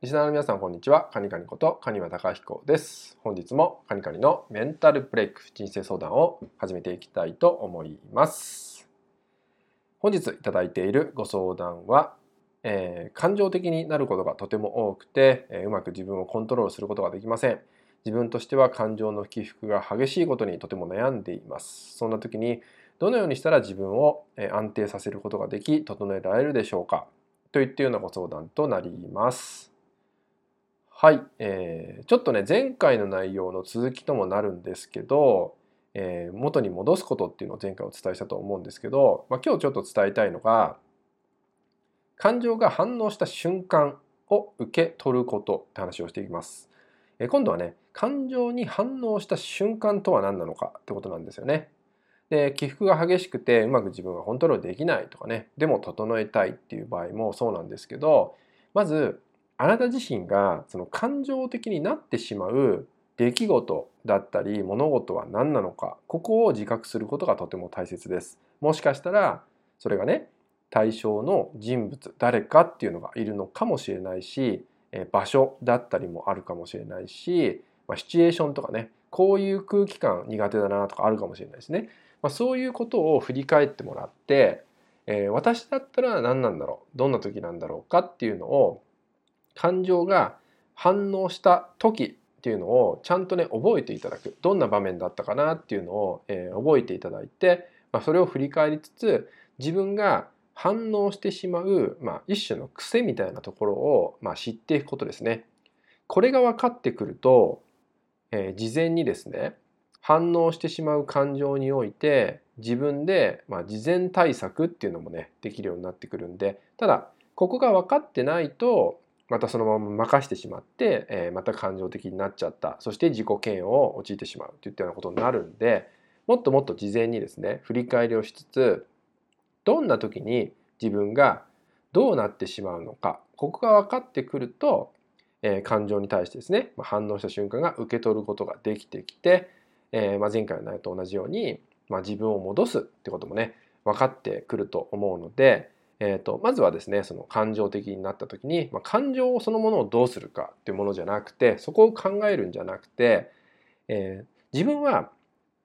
リスナーの皆さんこんにちは。カニカニことカニワタカヒコです。本日もカニカニのメンタルブレイク人生相談を始めていきたいと思います。本日いただいているご相談は、えー、感情的になることがとても多くて、えー、うまく自分をコントロールすることができません。自分としては感情の起伏が激しいことにとても悩んでいます。そんな時にどのようにしたら自分を安定させることができ整えられるでしょうか？といったようなご相談となります。はい、えー、ちょっとね前回の内容の続きともなるんですけど、えー、元に戻すことっていうのを前回お伝えしたと思うんですけど、まあ、今日ちょっと伝えたいのが感情が反応した瞬間を受け取ることって話をしていきます。えー、今度はね感情に反応した瞬間とは何なのかってことなんですよね。で起伏が激しくてうまく自分がコントロールできないとかねでも整えたいっていう場合もそうなんですけどまずあなた自身がその感情的になってしまう出来事だったり物事は何なのかここを自覚することがとても大切です。もしかしたらそれがね対象の人物誰かっていうのがいるのかもしれないし場所だったりもあるかもしれないし、まあ、シチュエーションとかねこういう空気感苦手だなとかあるかもしれないですね。まあ、そういうことを振り返ってもらって、えー、私だったら何なんだろうどんな時なんだろうかっていうのを感情が反応した時っていうのをちゃんとね覚えていただくどんな場面だったかなっていうのを、えー、覚えていただいて、まあ、それを振り返りつつ自分が反応してしまう、まあ、一種の癖みたいなところを、まあ、知っていくことですね。これが分かってくると、えー、事前にですね反応してしまう感情において自分で、まあ、事前対策っていうのもねできるようになってくるんでただここが分かってないとまたそのまま任してしまって、えー、また感情的になっちゃった。そして自己嫌悪を陥ってしまうといったようなことになるんでもっともっと事前にですね振り返りをしつつどんな時に自分がどうなってしまうのかここが分かってくると、えー、感情に対してですね、まあ、反応した瞬間が受け取ることができてきて、えーまあ、前回の内容と同じように、まあ、自分を戻すってこともね分かってくると思うのでえーと、まずはですねその感情的になった時に、まあ、感情そのものをどうするかっていうものじゃなくてそこを考えるんじゃなくて、えー、自分は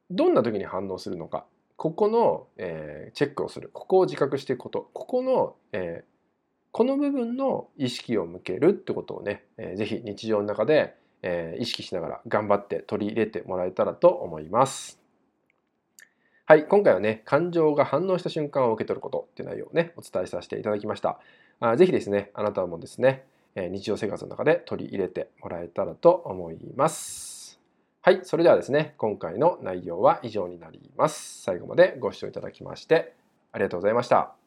どんな時に反応するのかここの、えー、チェックをするここを自覚していくことここの、えー、この部分の意識を向けるってことをね、えー、ぜひ日常の中で、えー、意識しながら頑張って取り入れてもらえたらと思います。はい、今回はね、感情が反応した瞬間を受け取ることっていう内容をね、お伝えさせていただきました。あぜひですね、あなたもですね、え日常生活の中で取り入れてもらえたらと思います。はい、それではですね、今回の内容は以上になります。最後までご視聴いただきましてありがとうございました。